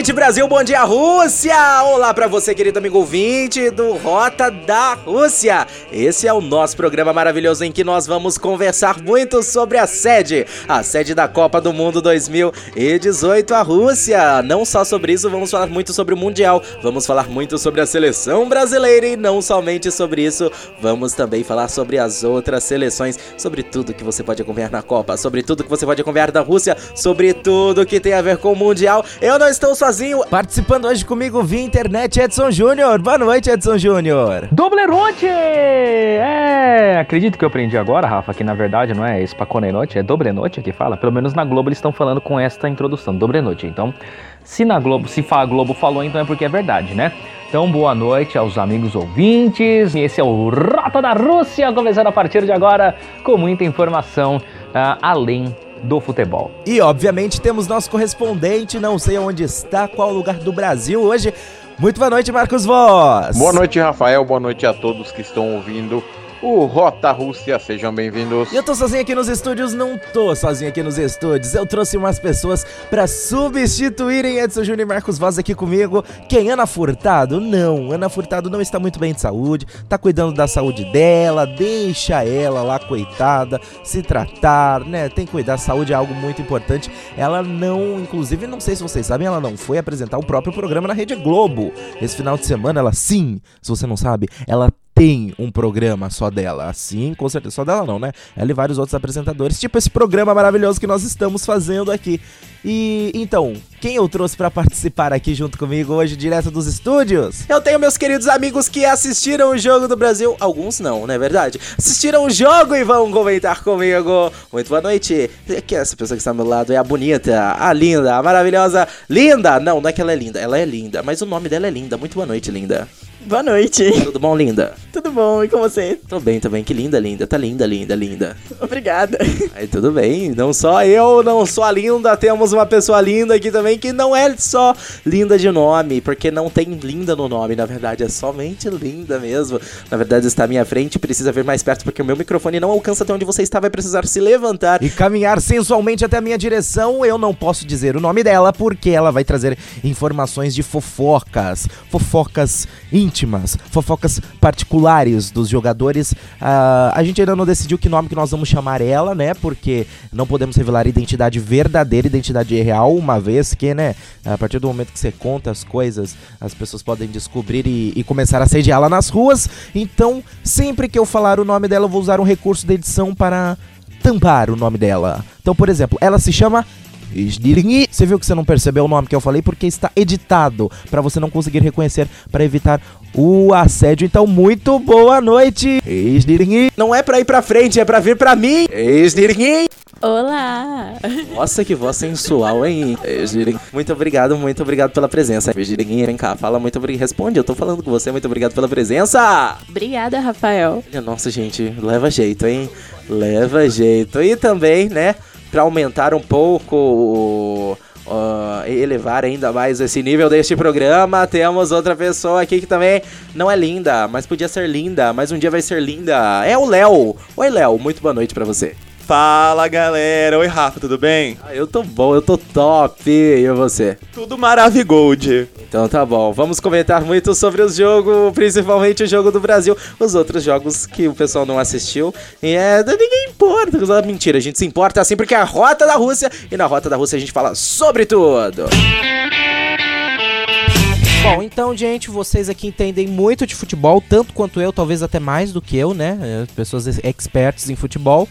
Noite, Brasil. Bom dia, Rússia. Olá para você, querido amigo ouvinte do Rota da Rússia. Esse é o nosso programa maravilhoso em que nós vamos conversar muito sobre a sede, a sede da Copa do Mundo 2018, a Rússia. Não só sobre isso, vamos falar muito sobre o Mundial. Vamos falar muito sobre a seleção brasileira e não somente sobre isso, vamos também falar sobre as outras seleções, sobre tudo que você pode acompanhar na Copa, sobre tudo que você pode acompanhar da Rússia, sobre tudo que tem a ver com o Mundial. Eu não estou sozinho. Participando hoje comigo via internet, Edson Júnior. Boa noite, Edson Júnior. Doblerote! É, acredito que eu aprendi agora, Rafa, que na verdade não é Spaconenote, é Dobrenote que fala. Pelo menos na Globo eles estão falando com esta introdução, Dobrenote. Então, se na Globo, se a Globo falou, então é porque é verdade, né? Então, boa noite aos amigos ouvintes. Esse é o Rota da Rússia, começando a partir de agora com muita informação uh, além do futebol. E obviamente temos nosso correspondente, não sei onde está, qual lugar do Brasil hoje. Muito boa noite, Marcos Voz. Boa noite, Rafael. Boa noite a todos que estão ouvindo o Rota Rússia, sejam bem-vindos. Eu tô sozinho aqui nos estúdios? Não tô sozinho aqui nos estúdios. Eu trouxe umas pessoas para substituírem Edson Júnior e Marcos Voz aqui comigo. Quem? Ana Furtado? Não, Ana Furtado não está muito bem de saúde, tá cuidando da saúde dela, deixa ela lá, coitada, se tratar, né? Tem que cuidar, saúde é algo muito importante. Ela não, inclusive, não sei se vocês sabem, ela não foi apresentar o próprio programa na Rede Globo. Esse final de semana, ela sim, se você não sabe, ela tem um programa só dela. Assim, com certeza. Só dela não, né? Ela e vários outros apresentadores. Tipo esse programa maravilhoso que nós estamos fazendo aqui. E então, quem eu trouxe para participar aqui junto comigo hoje, direto dos estúdios? Eu tenho meus queridos amigos que assistiram o jogo do Brasil. Alguns não, não é verdade? Assistiram o jogo e vão comentar comigo. Muito boa noite. Que essa pessoa que está ao meu lado é a bonita, a linda, a maravilhosa. Linda! Não, não é que ela é linda, ela é linda, mas o nome dela é linda. Muito boa noite, linda. Boa noite. Tudo bom, linda? Tudo bom, e com você? Tô bem, tô bem. Que linda, linda. Tá linda, linda, linda. Obrigada. Aí, tudo bem. Não só eu, não só a linda, temos uma pessoa linda aqui também que não é só linda de nome, porque não tem linda no nome, na verdade, é somente linda mesmo. Na verdade, está à minha frente, precisa vir mais perto porque o meu microfone não alcança até onde você está, vai precisar se levantar e caminhar sensualmente até a minha direção. Eu não posso dizer o nome dela porque ela vai trazer informações de fofocas, fofocas íntimas, fofocas particulares dos jogadores. Uh, a gente ainda não decidiu que nome que nós vamos chamar ela, né? Porque não podemos revelar identidade verdadeira, identidade real, uma vez que, né? A partir do momento que você conta as coisas, as pessoas podem descobrir e, e começar a sediá-la nas ruas. Então, sempre que eu falar o nome dela, eu vou usar um recurso de edição para tampar o nome dela. Então, por exemplo, ela se chama você viu que você não percebeu o nome que eu falei porque está editado para você não conseguir reconhecer para evitar o assédio. Então, muito boa noite. Não é para ir para frente, é para vir para mim. Olá! Nossa, que voz sensual, hein? Muito obrigado, muito obrigado pela presença. Vem cá, fala muito obrigado. Responde, eu tô falando com você, muito obrigado pela presença. Obrigada, Rafael. Nossa, gente, leva jeito, hein? Leva jeito. E também, né, pra aumentar um pouco Uh, elevar ainda mais esse nível deste programa. Temos outra pessoa aqui que também não é linda, mas podia ser linda, mas um dia vai ser linda. É o Léo. Oi, Léo, muito boa noite para você. Fala galera, oi Rafa, tudo bem? Ah, eu tô bom, eu tô top, e você? Tudo maravigold. Então tá bom, vamos comentar muito sobre o jogo, principalmente o jogo do Brasil, os outros jogos que o pessoal não assistiu. E é, ninguém importa, mentira, a gente se importa assim porque é a Rota da Rússia, e na Rota da Rússia a gente fala sobre tudo. Bom, então, gente, vocês aqui entendem muito de futebol, tanto quanto eu, talvez até mais do que eu, né? Pessoas expertas em futebol.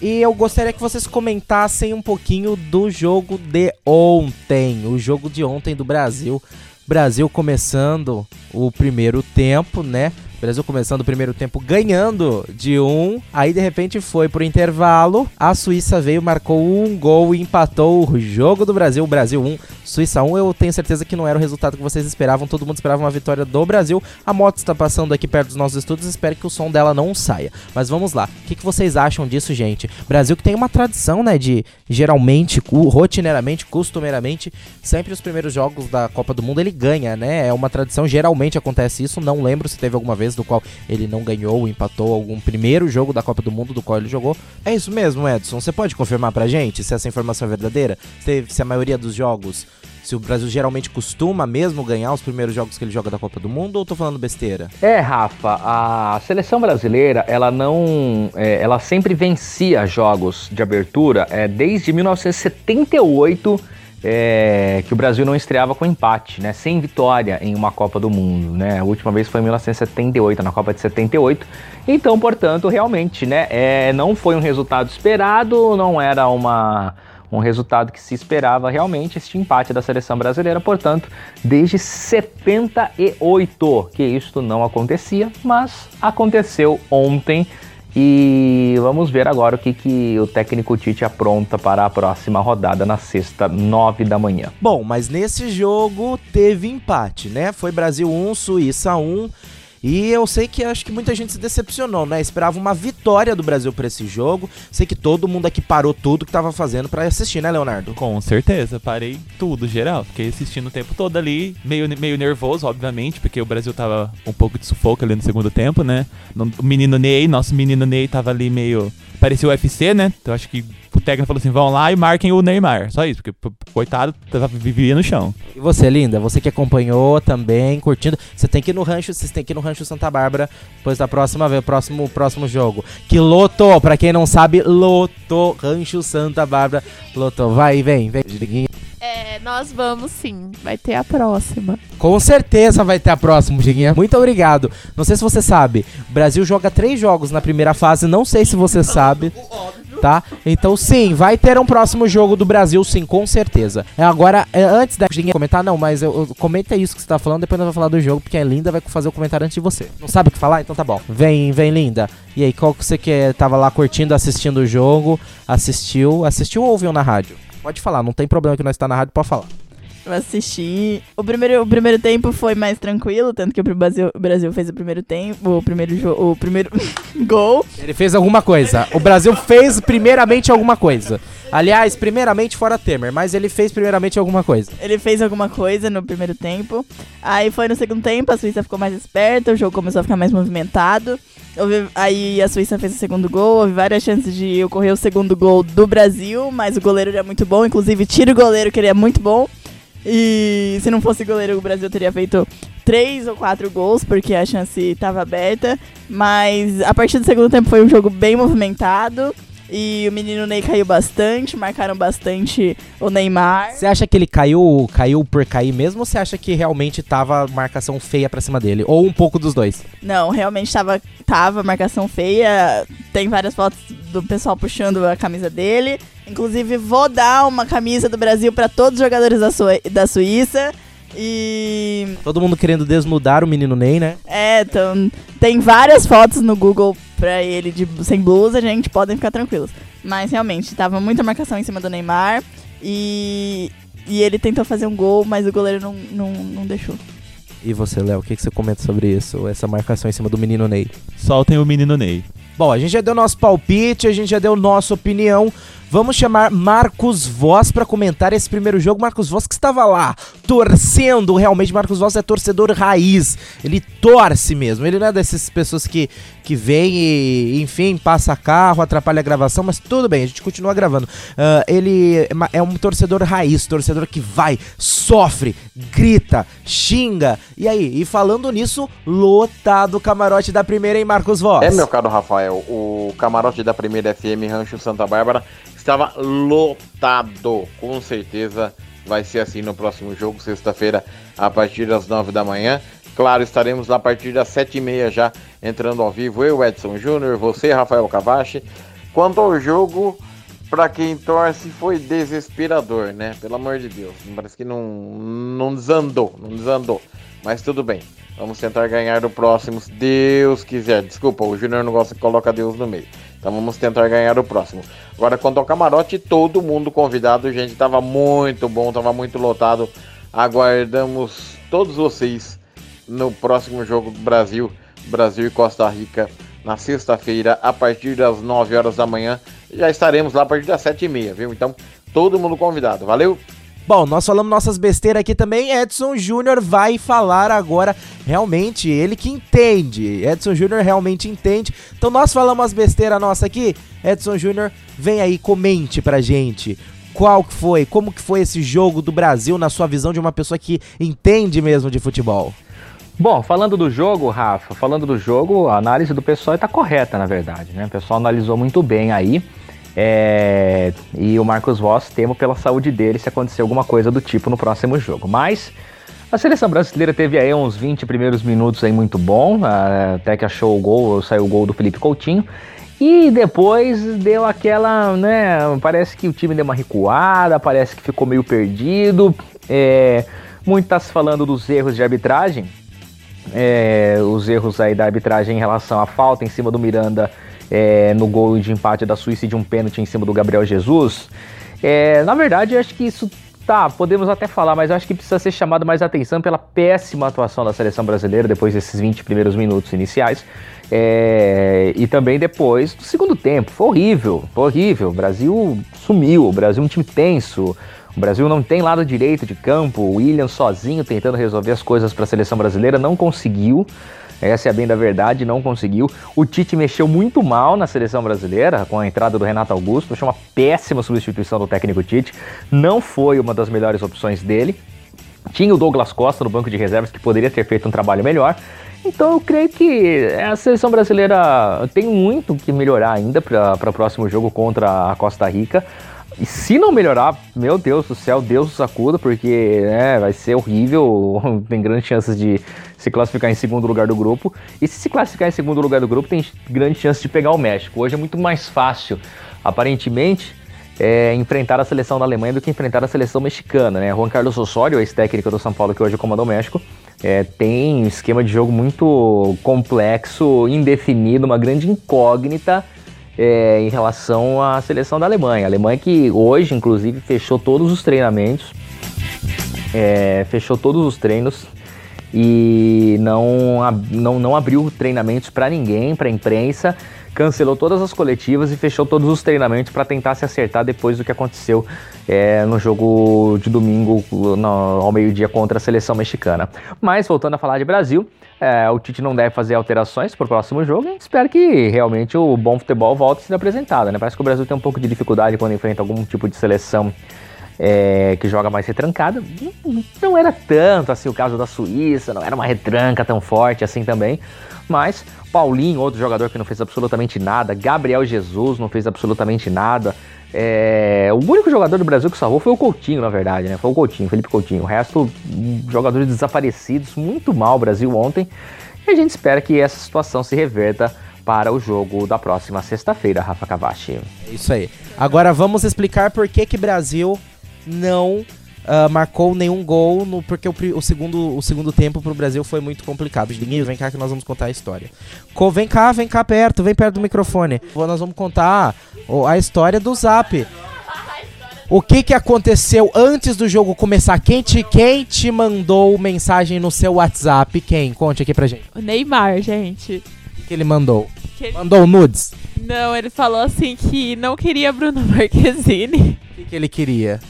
E eu gostaria que vocês comentassem um pouquinho do jogo de ontem, o jogo de ontem do Brasil. Brasil começando o primeiro tempo, né? O Brasil começando o primeiro tempo ganhando de um, aí de repente foi pro intervalo, a Suíça veio, marcou um gol e empatou o jogo do Brasil. Brasil 1, Suíça 1. Eu tenho certeza que não era o resultado que vocês esperavam, todo mundo esperava uma vitória do Brasil. A moto está passando aqui perto dos nossos estudos, espero que o som dela não saia. Mas vamos lá, o que, que vocês acham disso, gente? Brasil que tem uma tradição, né, de geralmente, rotineiramente, costumeiramente, sempre os primeiros jogos da Copa do Mundo ele ganha, né? É uma tradição, geralmente acontece isso. Não lembro se teve alguma vez do qual ele não ganhou, empatou algum primeiro jogo da Copa do Mundo do qual ele jogou. É isso mesmo, Edson. Você pode confirmar pra gente se essa informação é verdadeira? Se, se a maioria dos jogos, se o Brasil geralmente costuma mesmo ganhar os primeiros jogos que ele joga da Copa do Mundo ou tô falando besteira? É, Rafa, a seleção brasileira, ela não. é, ela sempre vencia jogos de abertura é, desde 1978. É, que o Brasil não estreava com empate, né? Sem vitória em uma Copa do Mundo, né? A última vez foi em 1978, na Copa de 78. Então, portanto, realmente, né? é, não foi um resultado esperado, não era uma um resultado que se esperava realmente este empate da seleção brasileira, portanto, desde 78 que isto não acontecia, mas aconteceu ontem e vamos ver agora o que, que o técnico Tite apronta para a próxima rodada na sexta, nove da manhã. Bom, mas nesse jogo teve empate, né? Foi Brasil 1, Suíça 1. E eu sei que acho que muita gente se decepcionou, né? Esperava uma vitória do Brasil pra esse jogo. Sei que todo mundo aqui parou tudo que tava fazendo pra assistir, né, Leonardo? Com certeza, parei tudo, geral. Fiquei assistindo o tempo todo ali, meio, meio nervoso, obviamente, porque o Brasil tava um pouco de sufoco ali no segundo tempo, né? O menino Ney, nosso menino Ney tava ali meio. Parecia o UFC, né? Então acho que o técnico falou assim: vão lá e marquem o Neymar. Só isso, porque coitado, tava, vivia no chão. E você, linda? Você que acompanhou também, curtindo. Você tem que ir no rancho, vocês têm que ir no rancho Santa Bárbara depois da próxima vez, próximo, próximo jogo. Que lotou, pra quem não sabe, lotou. Rancho Santa Bárbara, lotou. Vai, vem, vem. Diguinho. É, nós vamos sim. Vai ter a próxima. Com certeza vai ter a próxima, Diguinha. Muito obrigado. Não sei se você sabe, o Brasil joga três jogos na primeira fase, não sei se você sabe. Tá? Então sim, vai ter um próximo jogo do Brasil, sim, com certeza. É, agora, é, antes da Diguinha comentar, não, mas eu, eu- comenta isso que você tá falando, depois nós vamos falar do jogo, porque a Linda vai fazer o comentário antes de você. Não sabe o que falar? Então tá bom. Vem, vem, Linda. E aí, qual que você que tava lá curtindo, assistindo o jogo, assistiu, assistiu ou ouviu na rádio? Pode falar, não tem problema que nós tá na rádio, pode falar. Eu assisti. O primeiro, o primeiro tempo foi mais tranquilo, tanto que o Brasil, o Brasil fez o primeiro tempo, o primeiro jogo, o primeiro gol. Ele fez alguma coisa. O Brasil fez primeiramente alguma coisa. Aliás, primeiramente fora Temer, mas ele fez primeiramente alguma coisa. Ele fez alguma coisa no primeiro tempo. Aí foi no segundo tempo, a Suíça ficou mais esperta, o jogo começou a ficar mais movimentado. Houve- aí a Suíça fez o segundo gol, houve várias chances de ocorrer o segundo gol do Brasil, mas o goleiro era muito bom, inclusive tira o goleiro que ele é muito bom. E se não fosse goleiro, o Brasil teria feito três ou quatro gols, porque a chance estava aberta. Mas a partir do segundo tempo foi um jogo bem movimentado. E o menino Ney caiu bastante, marcaram bastante o Neymar. Você acha que ele caiu, caiu por cair mesmo ou você acha que realmente tava marcação feia pra cima dele? Ou um pouco dos dois? Não, realmente tava, tava marcação feia. Tem várias fotos do pessoal puxando a camisa dele. Inclusive, vou dar uma camisa do Brasil pra todos os jogadores da, da Suíça. E. Todo mundo querendo desnudar o menino Ney, né? É, então, tem várias fotos no Google pra ele de, sem blusa, gente. Podem ficar tranquilos. Mas realmente, tava muita marcação em cima do Neymar. E. E ele tentou fazer um gol, mas o goleiro não, não, não deixou. E você, Léo, o que, que você comenta sobre isso? Essa marcação em cima do menino Ney? Soltem o menino Ney. Bom, a gente já deu nosso palpite, a gente já deu nossa opinião. Vamos chamar Marcos Voz para comentar esse primeiro jogo. Marcos Voz que estava lá torcendo, realmente Marcos Voz é torcedor raiz. Ele torce mesmo. Ele não é dessas pessoas que que vem e, enfim, passa carro, atrapalha a gravação, mas tudo bem, a gente continua gravando. Ah, ele é é um torcedor raiz, torcedor que vai, sofre, grita, xinga. E aí, e falando nisso, lotado o camarote da primeira, hein, Marcos Voz? É, meu caro Rafael, o camarote da primeira FM Rancho Santa Bárbara estava lotado. Com certeza vai ser assim no próximo jogo, sexta-feira, a partir das nove da manhã. Claro, estaremos lá a partir das sete e meia já entrando ao vivo. Eu, Edson Júnior, você, Rafael Cavachi. Quanto ao jogo, para quem torce, foi desesperador, né? Pelo amor de Deus. Parece que não, não desandou, não desandou. Mas tudo bem. Vamos tentar ganhar o próximo, se Deus quiser. Desculpa, o Júnior não gosta que coloca Deus no meio. Então vamos tentar ganhar o próximo. Agora, quanto ao camarote, todo mundo convidado, gente. Tava muito bom, tava muito lotado. Aguardamos todos vocês no próximo jogo do Brasil, Brasil e Costa Rica, na sexta-feira, a partir das 9 horas da manhã. Já estaremos lá a partir das 7 e meia, viu? Então, todo mundo convidado. Valeu? Bom, nós falamos nossas besteiras aqui também. Edson Júnior vai falar agora. Realmente, ele que entende. Edson Júnior realmente entende. Então nós falamos as besteiras nossa aqui. Edson Júnior, vem aí, comente pra gente. Qual que foi? Como que foi esse jogo do Brasil na sua visão de uma pessoa que entende mesmo de futebol? Bom, falando do jogo, Rafa, falando do jogo, a análise do pessoal está correta, na verdade, né? O pessoal analisou muito bem aí. É, e o Marcos Voss temo pela saúde dele se acontecer alguma coisa do tipo no próximo jogo. Mas a seleção brasileira teve aí uns 20 primeiros minutos aí muito bom, até que achou o gol, saiu o gol do Felipe Coutinho. E depois deu aquela, né? Parece que o time deu uma recuada, parece que ficou meio perdido. É, muito tá se falando dos erros de arbitragem. É, os erros aí da arbitragem em relação à falta em cima do Miranda é, no gol de empate da Suíça e de um pênalti em cima do Gabriel Jesus. É, na verdade, eu acho que isso tá, podemos até falar, mas eu acho que precisa ser chamado mais atenção pela péssima atuação da seleção brasileira depois desses 20 primeiros minutos iniciais. É, e também depois do segundo tempo. Foi horrível, foi horrível. O Brasil sumiu, o Brasil é um time tenso. O Brasil não tem lado direito de campo. O William sozinho tentando resolver as coisas para a seleção brasileira não conseguiu. Essa é a bem da verdade, não conseguiu. O Tite mexeu muito mal na seleção brasileira com a entrada do Renato Augusto. Foi uma péssima substituição do técnico Tite. Não foi uma das melhores opções dele. Tinha o Douglas Costa no banco de reservas que poderia ter feito um trabalho melhor. Então eu creio que a seleção brasileira tem muito que melhorar ainda para o próximo jogo contra a Costa Rica. E se não melhorar, meu Deus do céu, Deus sacuda, porque né, vai ser horrível. Tem grandes chances de se classificar em segundo lugar do grupo. E se se classificar em segundo lugar do grupo, tem grandes chances de pegar o México. Hoje é muito mais fácil, aparentemente, é, enfrentar a seleção da Alemanha do que enfrentar a seleção mexicana. Né? Juan Carlos Osorio, ex-técnico do São Paulo, que hoje comanda o México, é, tem um esquema de jogo muito complexo, indefinido, uma grande incógnita é, em relação à seleção da Alemanha. A Alemanha que hoje, inclusive, fechou todos os treinamentos, é, fechou todos os treinos e não, não, não abriu treinamentos para ninguém, para a imprensa, cancelou todas as coletivas e fechou todos os treinamentos para tentar se acertar depois do que aconteceu é, no jogo de domingo no, ao meio-dia contra a seleção mexicana. Mas voltando a falar de Brasil, é, o Tite não deve fazer alterações para o próximo jogo. Espero que realmente o bom futebol volte a ser apresentado. Né? Parece que o Brasil tem um pouco de dificuldade quando enfrenta algum tipo de seleção é, que joga mais retrancada. Não era tanto assim o caso da Suíça, não era uma retranca tão forte assim também. Mas Paulinho, outro jogador que não fez absolutamente nada, Gabriel Jesus não fez absolutamente nada. É, o único jogador do Brasil que salvou foi o Coutinho, na verdade, né? Foi o Coutinho, Felipe Coutinho. O resto, jogadores desaparecidos, muito mal o Brasil ontem. E a gente espera que essa situação se reverta para o jogo da próxima sexta-feira, Rafa Cavachi. É isso aí. Agora vamos explicar por que que Brasil não uh, marcou nenhum gol, no, porque o, o, segundo, o segundo tempo pro Brasil foi muito complicado. Diguinho, vem cá que nós vamos contar a história. Co vem cá, vem cá perto, vem perto do microfone. Nós vamos contar a história do Zap. O que que aconteceu antes do jogo começar? Quem te, quem te mandou mensagem no seu WhatsApp? Quem? Conte aqui pra gente. O Neymar, gente. O que ele mandou? Que ele... Mandou nudes? Não, ele falou assim que não queria Bruno Marquezine. O que, que ele queria?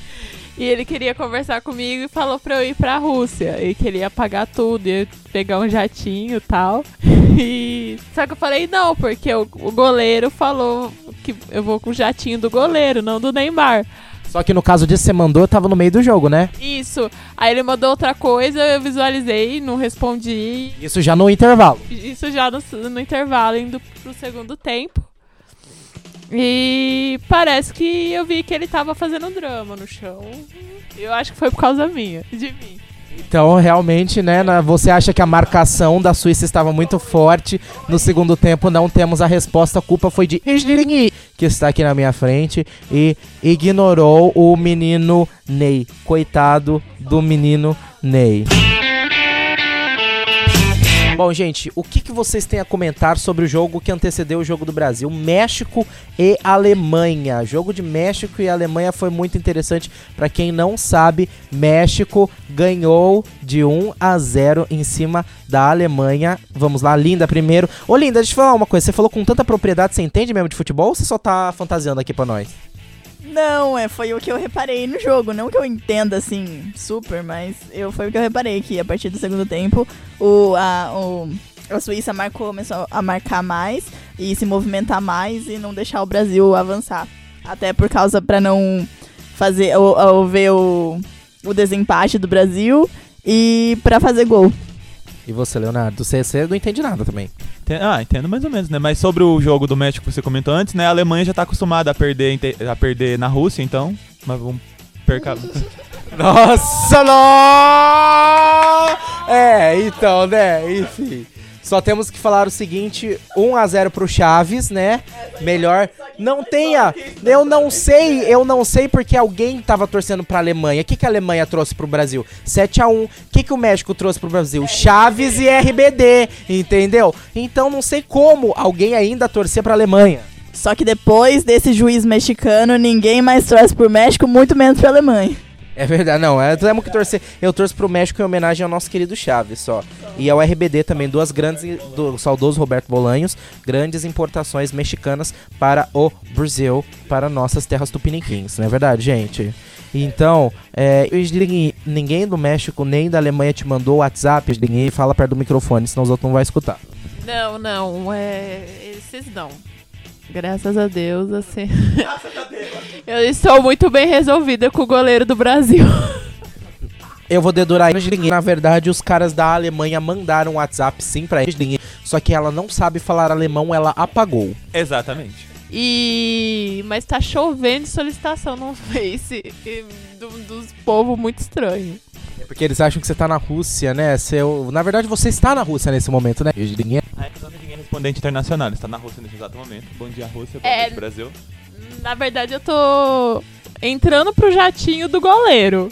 E ele queria conversar comigo e falou pra eu ir pra Rússia. E que ele ia pagar tudo, ia pegar um jatinho e tal. E... Só que eu falei não, porque o, o goleiro falou que eu vou com o jatinho do goleiro, não do Neymar. Só que no caso disso, você mandou, tava no meio do jogo, né? Isso. Aí ele mandou outra coisa, eu visualizei, não respondi. Isso já no intervalo. Isso já no, no intervalo, indo pro segundo tempo. E parece que eu vi que ele tava fazendo drama no chão. Eu acho que foi por causa minha, de mim. Então, realmente, né, você acha que a marcação da Suíça estava muito forte. No segundo tempo, não temos a resposta. A culpa foi de que está aqui na minha frente e ignorou o menino Ney. Coitado do menino Ney. Bom, gente, o que, que vocês têm a comentar sobre o jogo que antecedeu o jogo do Brasil? México e Alemanha. Jogo de México e Alemanha foi muito interessante. Pra quem não sabe, México ganhou de 1 a 0 em cima da Alemanha. Vamos lá, Linda primeiro. Ô, Linda, deixa eu falar uma coisa. Você falou com tanta propriedade, você entende mesmo de futebol ou você só tá fantasiando aqui pra nós? Não, é, foi o que eu reparei no jogo. Não que eu entenda assim, super, mas eu, foi o que eu reparei que a partir do segundo tempo o, a, o, a Suíça marcou, começou a marcar mais e se movimentar mais e não deixar o Brasil avançar. Até por causa pra não fazer ou, ou ver o, o desempate do Brasil e pra fazer gol. E você, Leonardo? Você, você não entende nada também. Enten- Ah, entendo mais ou menos, né? Mas sobre o jogo do México que você comentou antes, né? A Alemanha já tá acostumada a perder, a perder na Rússia, então. Mas vamos percar. Nossa, não! É, então, né? Enfim. Só temos que falar o seguinte: 1 a 0 pro Chaves, né? Melhor. Não tenha. Eu não sei, eu não sei porque alguém tava torcendo pra Alemanha. O que, que a Alemanha trouxe pro Brasil? 7 a 1 O que, que o México trouxe pro Brasil? Chaves e RBD, entendeu? Então não sei como alguém ainda torcer pra Alemanha. Só que depois desse juiz mexicano, ninguém mais torce pro México, muito menos pra Alemanha. É verdade, não, é, temos que torcer. Eu torço pro México em homenagem ao nosso querido Chaves, só. E ao RBD também, duas grandes, do saudoso Roberto Bolanhos, grandes importações mexicanas para o Brasil, para nossas terras tupiniquins, não é verdade, gente? Então, é, ninguém do México nem da Alemanha te mandou o WhatsApp, Isling, fala perto do microfone, senão os outros não vão escutar. Não, não, é. Esses não. Graças a Deus, assim. Eu estou muito bem resolvida com o goleiro do Brasil. Eu vou dedurar a Isling. Na verdade, os caras da Alemanha mandaram um WhatsApp sim pra Isling, só que ela não sabe falar alemão, ela apagou. Exatamente. E. Mas tá chovendo solicitação no Face e do, dos povos muito estranho. É porque eles acham que você tá na Rússia, né? Seu... Na verdade, você está na Rússia nesse momento, né? Isling? A Alexandre é respondente internacional, está na Rússia nesse exato momento. Bom dia, Rússia. Bom É. dia, Brasil. Na verdade, eu tô entrando pro jatinho do goleiro.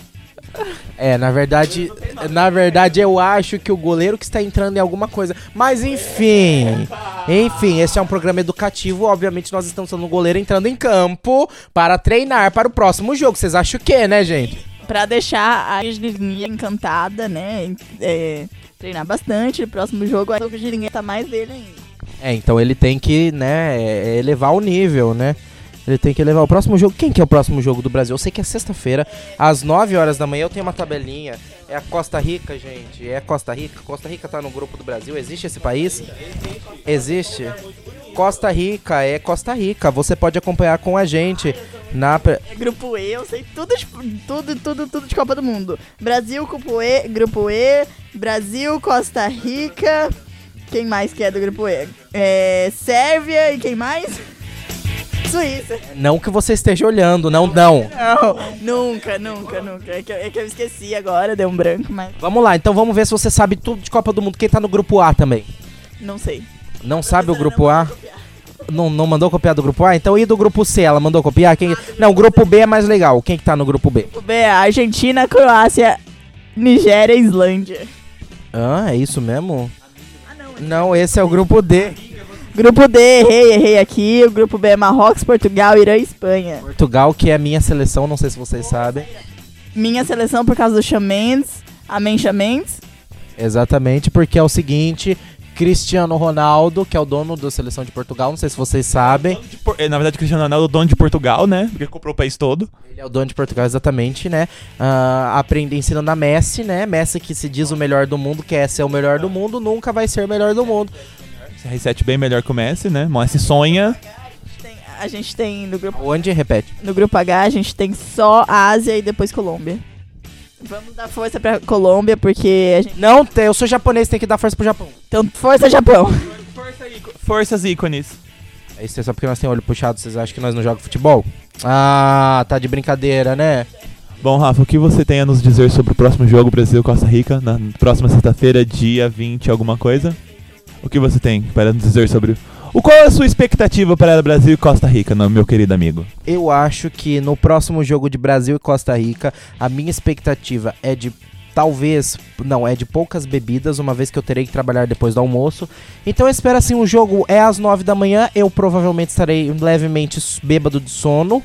É, na verdade, na verdade eu acho que o goleiro que está entrando em alguma coisa. Mas enfim, enfim, esse é um programa educativo. Obviamente nós estamos falando do goleiro entrando em campo para treinar para o próximo jogo. Vocês acham o quê, né, gente? Pra deixar a Islinha encantada, né? é, treinar bastante. No próximo jogo, a Islinha tá mais dele ainda. É, então ele tem que, né, é, elevar o nível, né? Ele tem que elevar o próximo jogo. Quem que é o próximo jogo do Brasil? Eu sei que é sexta-feira, às 9 horas da manhã. Eu tenho uma tabelinha. É a Costa Rica, gente. É Costa Rica. Costa Rica tá no grupo do Brasil. Existe esse país? Existe. Costa Rica, é Costa Rica. Você pode acompanhar com a gente na. É grupo E, eu sei tudo, tudo, tudo, tudo de Copa do Mundo. Brasil, grupo E, grupo E, Brasil, Costa Rica. Quem mais que é do grupo E? É, Sérvia e quem mais? Suíça. Não que você esteja olhando, não, não. Não, nunca, nunca, nunca. É que, eu- é que eu esqueci agora, deu um branco, mas Vamos lá, então vamos ver se você sabe tudo de Copa do Mundo. Quem tá no grupo A também? não sei. Não sabe o grupo A? Não, não mandou copiar do grupo A? Então e do grupo C? Ela mandou copiar? Quem... Não, o grupo B é mais legal. Quem que tá no grupo B? O B é Argentina, Croácia, Nigéria e Islândia. Ah, é isso mesmo? Não, esse é o grupo D. Grupo D, errei, errei aqui. O grupo B é Marrocos, Portugal, Irã e Espanha. Portugal, que é a minha seleção, não sei se vocês sabem. Minha seleção por causa do Chamens, Amém Chamens. Exatamente, porque é o seguinte, Cristiano Ronaldo, que é o dono da seleção de Portugal, não sei se vocês sabem. Eh, Na verdade, Cristiano Ronaldo é o dono de Portugal, né? Porque comprou o país todo. Ele é o dono de Portugal, exatamente, né? Ah, aprende ensinando a Messi, né? Messi que se diz o melhor do mundo, quer ser o melhor do mundo, nunca vai ser o melhor do mundo. CR7 bem melhor que o Messi, né? O Messi sonha. Tem- a gente tem no grupo, Onde? Repete. no grupo H, a gente tem só Ásia e depois Colômbia. Vamos dar força pra Colômbia, porque a gente... Não, tem- eu sou japonês, tem que dar força pro Japão. Então, força Japão. Forças ícones. É isso, é só porque nós temos olho puxado, vocês acham que nós não jogamos futebol? Ah, tá de brincadeira, né? Bom, Rafa, o que você tem a nos dizer sobre o próximo jogo Brasil-Costa Rica, na próxima sexta-feira, dia 20, alguma coisa? O que você tem para nos dizer sobre. O qual é a sua expectativa para Brasil e Costa Rica, meu querido amigo? Eu acho que no próximo jogo de Brasil e Costa Rica, a minha expectativa é de talvez, não, é de poucas bebidas, uma vez que eu terei que trabalhar depois do almoço. Então eu espero assim, o jogo é às 9 da manhã, eu provavelmente estarei levemente bêbado de sono.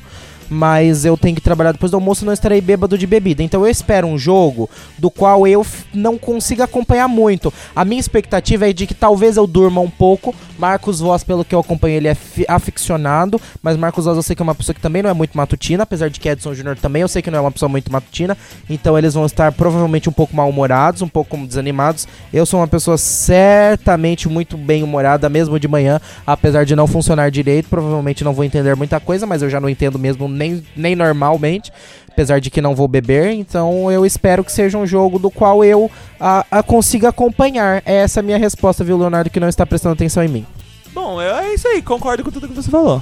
Mas eu tenho que trabalhar depois do almoço e não estarei bêbado de bebida. Então eu espero um jogo do qual eu não consiga acompanhar muito. A minha expectativa é de que talvez eu durma um pouco. Marcos Voss, pelo que eu acompanho, ele é fi- aficionado. Mas Marcos Voss eu sei que é uma pessoa que também não é muito matutina. Apesar de que Edson Júnior também eu sei que não é uma pessoa muito matutina. Então eles vão estar provavelmente um pouco mal-humorados, um pouco desanimados. Eu sou uma pessoa certamente muito bem-humorada, mesmo de manhã. Apesar de não funcionar direito. Provavelmente não vou entender muita coisa, mas eu já não entendo mesmo nem, nem normalmente. Apesar de que não vou beber, então eu espero que seja um jogo do qual eu a, a consiga acompanhar. É essa a minha resposta, viu, Leonardo, que não está prestando atenção em mim. Bom, eu- é isso aí, concordo com tudo que você falou.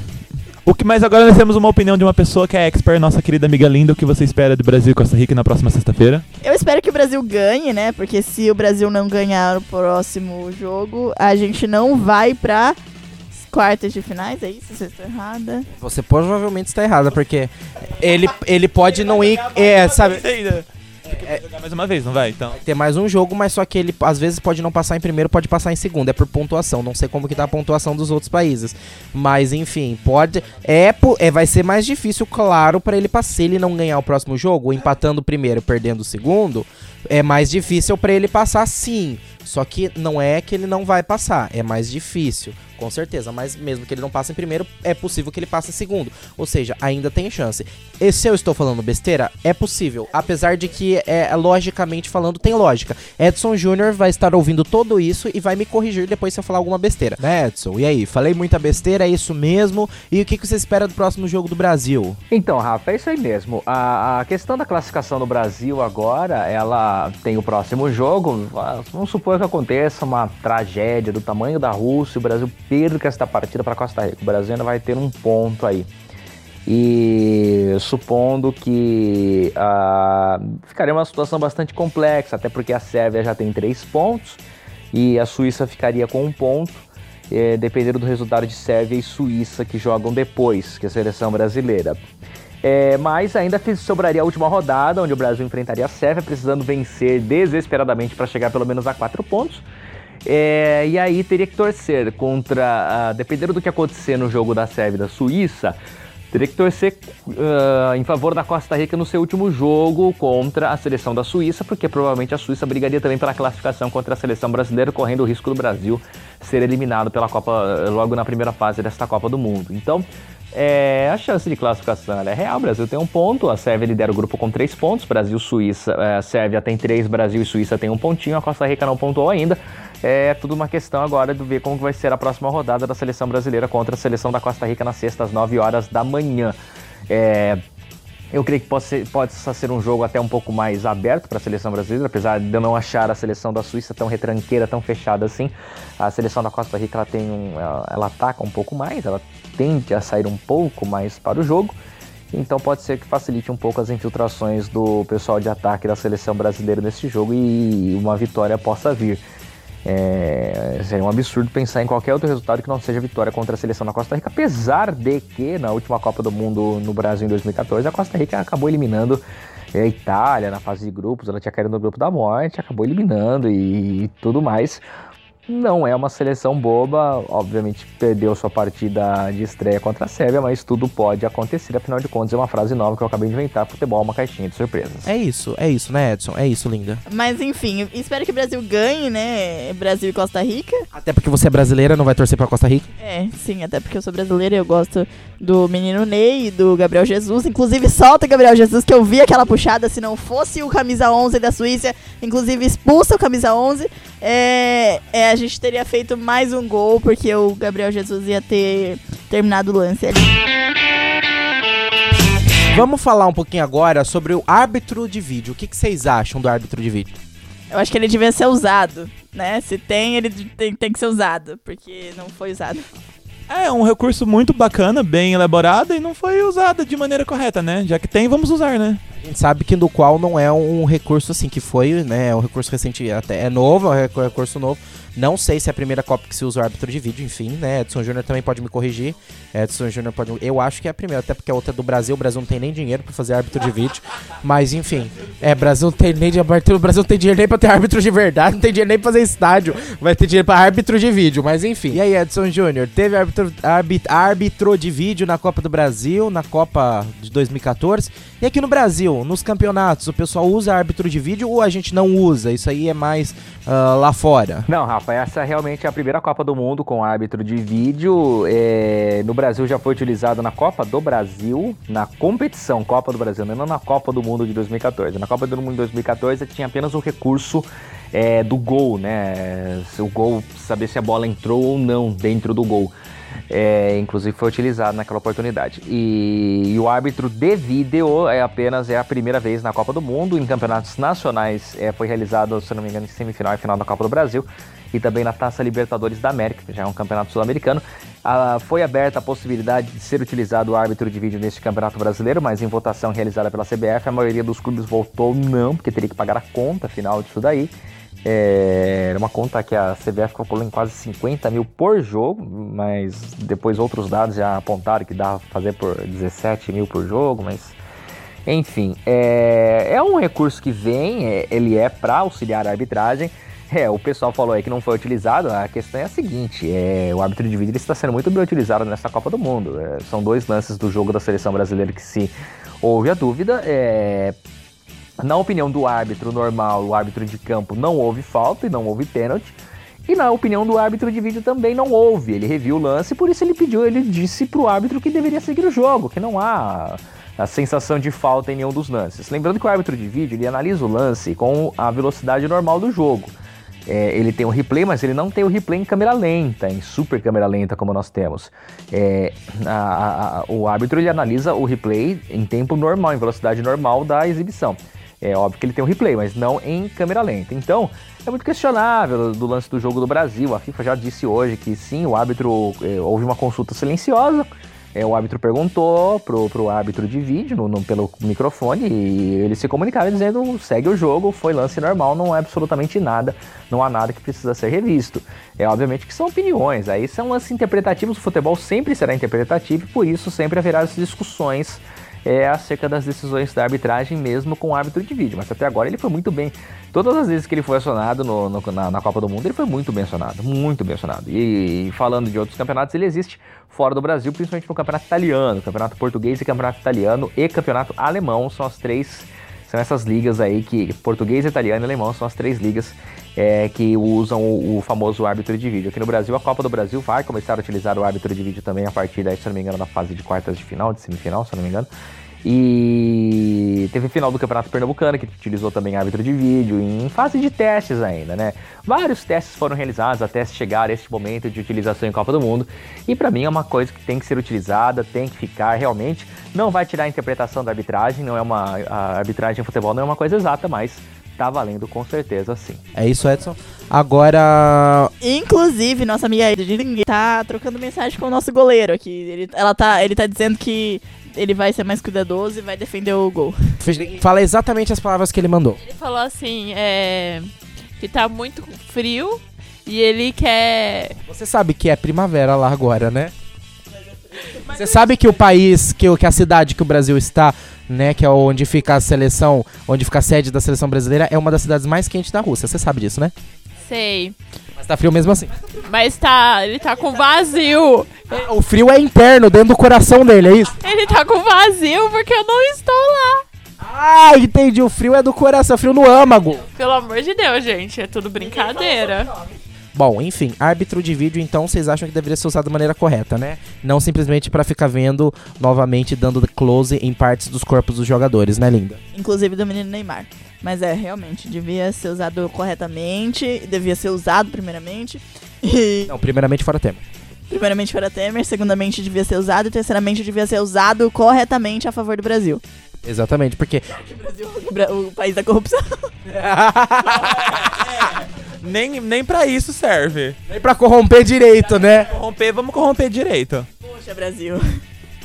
O que mais agora nós temos uma opinião de uma pessoa que é expert, nossa querida amiga linda, o que você espera do Brasil e Costa Rica na próxima sexta-feira? Eu espero que o Brasil ganhe, né? Porque se o Brasil não ganhar o próximo jogo, a gente não vai pra quartas de finais, é isso? Se eu estou errada. Você provavelmente está errada, porque ele, ele pode não ir. É, sabe? Ainda. Vai jogar mais uma vez, não vai? Então. Ter mais um jogo, mas só que ele às vezes pode não passar em primeiro, pode passar em segundo. É por pontuação. Não sei como que tá a pontuação dos outros países. Mas enfim, pode. É, é vai ser mais difícil, claro, para ele passar. Se ele não ganhar o próximo jogo, empatando o primeiro e perdendo o segundo, é mais difícil para ele passar sim. Só que não é que ele não vai passar, é mais difícil, com certeza. Mas mesmo que ele não passe em primeiro, é possível que ele passe em segundo. Ou seja, ainda tem chance. E se eu estou falando besteira, é possível. Apesar de que, é, logicamente falando, tem lógica. Edson Júnior vai estar ouvindo tudo isso e vai me corrigir depois se eu falar alguma besteira. Né, Edson? E aí? Falei muita besteira, é isso mesmo? E o que, que você espera do próximo jogo do Brasil? Então, Rafa, é isso aí mesmo. A, a questão da classificação do Brasil agora, ela tem o próximo jogo. Vamos supor que aconteça uma tragédia do tamanho da Rússia o Brasil perca esta partida para Costa Rica. O Brasil ainda vai ter um ponto aí. E supondo que ah, ficaria uma situação bastante complexa, até porque a Sérvia já tem três pontos e a Suíça ficaria com um ponto, eh, dependendo do resultado de Sérvia e Suíça que jogam depois, que a seleção brasileira. É, mas ainda sobraria a última rodada, onde o Brasil enfrentaria a Sérvia, precisando vencer desesperadamente para chegar pelo menos a quatro pontos. É, e aí teria que torcer contra, ah, dependendo do que acontecer no jogo da Sérvia e da Suíça, teria que torcer ah, em favor da Costa Rica no seu último jogo contra a seleção da Suíça, porque provavelmente a Suíça brigaria também pela classificação contra a seleção brasileira, correndo o risco do Brasil ser eliminado pela Copa logo na primeira fase desta Copa do Mundo. Então, é, a chance de classificação é real. O Brasil tem um ponto, a Sérvia lidera o grupo com três pontos. Brasil, Suíça, é, a Sérvia tem três, Brasil e Suíça tem um pontinho. A Costa Rica não pontuou ainda. É tudo uma questão agora de ver como vai ser a próxima rodada da seleção brasileira contra a seleção da Costa Rica na sexta às 9 horas da manhã. É, eu creio que pode ser, possa ser um jogo até um pouco mais aberto para a seleção brasileira, apesar de eu não achar a seleção da Suíça tão retranqueira, tão fechada assim. A seleção da Costa Rica ela tem um, ela, ela ataca um pouco mais, ela tende a sair um pouco mais para o jogo. Então pode ser que facilite um pouco as infiltrações do pessoal de ataque da seleção brasileira nesse jogo e uma vitória possa vir. É, seria um absurdo pensar em qualquer outro resultado que não seja vitória contra a seleção da Costa Rica, apesar de que na última Copa do Mundo no Brasil em 2014 a Costa Rica acabou eliminando a Itália na fase de grupos, ela tinha caído no grupo da morte, acabou eliminando e, e tudo mais. Não é uma seleção boba, obviamente perdeu sua partida de estreia contra a Sérvia, mas tudo pode acontecer, afinal de contas é uma frase nova que eu acabei de inventar, futebol é uma caixinha de surpresas. É isso, é isso, né, Edson? É isso, linda. Mas enfim, espero que o Brasil ganhe, né? Brasil e Costa Rica. Até porque você é brasileira, não vai torcer pra Costa Rica. É, sim, até porque eu sou brasileira e eu gosto do menino Ney e do Gabriel Jesus. Inclusive, solta o Gabriel Jesus, que eu vi aquela puxada. Se não fosse o camisa 11 da Suíça, inclusive expulsa o camisa 11, é, é, a gente teria feito mais um gol, porque o Gabriel Jesus ia ter terminado o lance ali. Vamos falar um pouquinho agora sobre o árbitro de vídeo. O que, que vocês acham do árbitro de vídeo? Eu acho que ele devia ser usado, né? Se tem, ele tem, tem que ser usado, porque não foi usado. É um recurso muito bacana, bem elaborado e não foi usado de maneira correta, né? Já que tem, vamos usar, né? Gente sabe que no qual não é um recurso assim que foi, né? É um recurso recente, até é novo, é um recurso novo. Não sei se é a primeira Copa que se usa o árbitro de vídeo, enfim, né? Edson Júnior também pode me corrigir. Edson Júnior pode. Eu acho que é a primeira, até porque a outra é do Brasil. O Brasil não tem nem dinheiro pra fazer árbitro de vídeo. Mas enfim, é, Brasil não tem nem de. O Brasil não tem dinheiro nem pra ter árbitro de verdade, não tem dinheiro nem pra fazer estádio. Vai ter dinheiro pra árbitro de vídeo, mas enfim. E aí, Edson Júnior, teve árbitro, árbitro, árbitro de vídeo na Copa do Brasil, na Copa de 2014. E aqui no Brasil, nos campeonatos, o pessoal usa árbitro de vídeo ou a gente não usa? Isso aí é mais ah, lá fora. Não, Rafa, essa realmente é a primeira Copa do Mundo com árbitro de vídeo. É, no Brasil já foi utilizado na Copa do Brasil, na competição Copa do Brasil, não na Copa do Mundo de 2014. Na Copa do Mundo de 2014 tinha apenas o recurso é, do gol, né? O gol, saber se a bola entrou ou não dentro do gol. É, inclusive foi utilizado naquela oportunidade. E, e o árbitro de vídeo é apenas é a primeira vez na Copa do Mundo. Em campeonatos nacionais é, foi realizado, se não me engano, em semifinal e final da Copa do Brasil. E também na Taça Libertadores da América, que já é um campeonato sul-americano. Ah, foi aberta a possibilidade de ser utilizado o árbitro de vídeo neste campeonato brasileiro, mas em votação realizada pela CBF, a maioria dos clubes votou não, porque teria que pagar a conta final disso daí. É, Era uma conta que a CBF calculou em quase 50 mil por jogo, mas depois outros dados já apontaram que dava pra fazer por 17 mil por jogo, mas enfim, é, é um recurso que vem, é, ele é para auxiliar a arbitragem. É, o pessoal falou aí que não foi utilizado. A questão é a seguinte: é, o árbitro de vídeo está sendo muito bem utilizado nessa Copa do Mundo. É, são dois lances do jogo da seleção brasileira que se houve a dúvida. É, na opinião do árbitro normal, o árbitro de campo, não houve falta e não houve pênalti. E na opinião do árbitro de vídeo também não houve. Ele reviu o lance, por isso ele pediu, ele disse pro árbitro que deveria seguir o jogo, que não há a sensação de falta em nenhum dos lances. Lembrando que o árbitro de vídeo ele analisa o lance com a velocidade normal do jogo. É, ele tem o replay, mas ele não tem o replay em câmera lenta, em super câmera lenta como nós temos. É, a- a- o árbitro ele analisa o replay em tempo normal, em velocidade normal da exibição. É óbvio que ele tem o replay, mas não em câmera lenta. Então, é muito questionável do lance do jogo do Brasil. A FIFA já disse hoje que sim, o árbitro é, houve uma consulta silenciosa. É, o árbitro perguntou pro, pro árbitro de vídeo no, no- pelo microfone e eles se comunicaram dizendo segue o jogo, foi lance normal, não é absolutamente nada, não há nada que precisa ser revisto. É obviamente que são opiniões, aí são lances interpretativos, o futebol sempre será interpretativo e por isso sempre haverá as discussões é, acerca das decisões da arbitragem mesmo com o árbitro de vídeo, mas até agora ele foi muito bem. Todas as vezes que ele foi acionado no- no- na, na Copa do Mundo, ele foi muito bem acionado, muito bem acionado. E, falando de outros campeonatos, ele existe fora do Brasil, principalmente no campeonato italiano, campeonato português e campeonato italiano e campeonato alemão, são as três, são essas ligas aí que, português, italiano e alemão, são as três ligas é, que usam o, o famoso árbitro de vídeo. Aqui no Brasil, a Copa do Brasil vai começar a utilizar o árbitro de vídeo também a partir daí, se não me engano, da fase de quartas de final, de semifinal, se não me engano. E teve final do Campeonato Pernambucano, que utilizou também árbitro de vídeo, em fase de testes ainda, né? Vários testes foram realizados até chegar a este momento de utilização em Copa do Mundo. E pra mim é uma coisa que tem que ser utilizada, tem que ficar realmente. Não vai tirar a interpretação da arbitragem, não é uma. A arbitragem em futebol não é uma coisa exata, mas tá valendo com certeza sim. É isso, Edson. Agora. Inclusive, nossa amiga Edith tá trocando mensagem com o nosso goleiro aqui. Ele, ela tá, ele tá dizendo que ele vai ser mais cuidadoso e vai defender o gol. Fala exatamente as palavras que ele mandou. Ele falou assim, é. Que tá muito frio e ele quer. Você sabe que é primavera lá agora, né? Você sabe que o país, que, o- que a cidade que o Brasil está, né, que é onde fica a seleção, onde fica a sede da seleção brasileira, é uma das cidades mais quentes da Rússia. Você sabe disso, né? Sei. Mas tá frio mesmo assim. Mas tá. Ele tá com vazio. O frio é interno, dentro do coração dele, é isso? Ele tá com vazio porque eu não estou lá. Ah, entendi. O frio é do coração, frio no âmago. Pelo amor de Deus, gente. É tudo brincadeira. Bom, enfim, árbitro de vídeo, então vocês acham que deveria ser usado da maneira correta, né? Não simplesmente pra ficar vendo novamente dando close em partes dos corpos dos jogadores, né, linda? Inclusive do menino Neymar. Mas é, realmente, devia ser usado corretamente, devia ser usado primeiramente. E Não, primeiramente fora tema. primeiramente para Temer, segundamente devia ser usado e terceiramente devia ser usado corretamente a favor do Brasil. Exatamente, porque O, Bra- o país da corrupção. Nem, nem pra isso serve. nem pra corromper direito, né? Corromper, vamos corromper direito. Poxa, Brasil.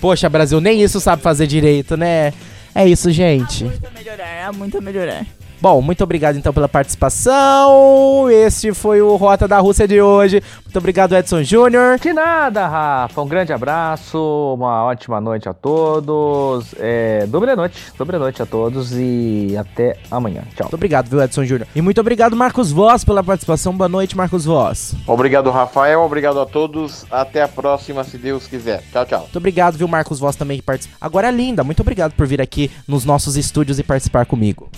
Poxa, Brasil, nem isso sabe fazer direito, né? É isso, gente. Muito a melhorar, há muito a melhorar. Bom, muito obrigado então pela participação. Este foi o Rota da Rússia de hoje. Muito obrigado, Edson Júnior. De nada, Rafa. Um grande abraço, uma ótima noite a todos. É, dobre noite, dobre noite a todos e até amanhã. Tchau. Muito obrigado, viu, Edson Júnior. E muito obrigado, Marcos Voz, pela participação. Boa noite, Marcos Voz. Obrigado, Rafael. Obrigado a todos. Até a próxima, se Deus quiser. Tchau, tchau. Muito obrigado, viu, Marcos Voz também que participa. Agora, linda, muito obrigado por vir aqui nos nossos estúdios e participar comigo.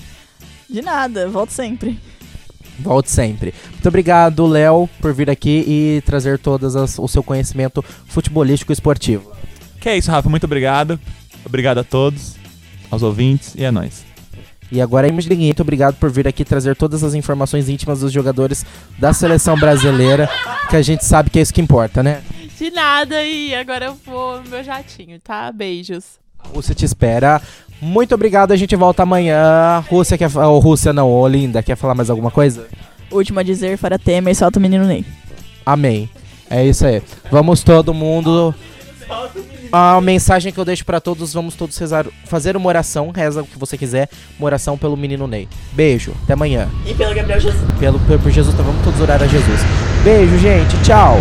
De nada, volto sempre. Volte sempre. Muito obrigado, Léo, por vir aqui e trazer todas as, o seu conhecimento futebolístico e esportivo. Que é isso, Rafa. Muito obrigado. Obrigado a todos, aos ouvintes e a nós. E agora, Imogen, muito obrigado por vir aqui trazer todas as informações íntimas dos jogadores da seleção brasileira, que a gente sabe que é isso que importa, né? De nada e agora eu vou no meu jatinho, tá? Beijos. Rússia te espera. Muito obrigado, a gente volta amanhã. Rússia quer falar. Rússia não, ô Linda, quer falar mais alguma coisa? Último a dizer, Fara Temer, solta o menino Ney. Amém. É isso aí. Vamos todo mundo. A mensagem que eu deixo pra todos, vamos todos rezar, fazer uma oração, reza o que você quiser, uma oração pelo menino Ney. Beijo, até amanhã. E pelo Gabriel Jesus. Pelo, por Jesus, então vamos todos orar a Jesus. Beijo, gente, tchau.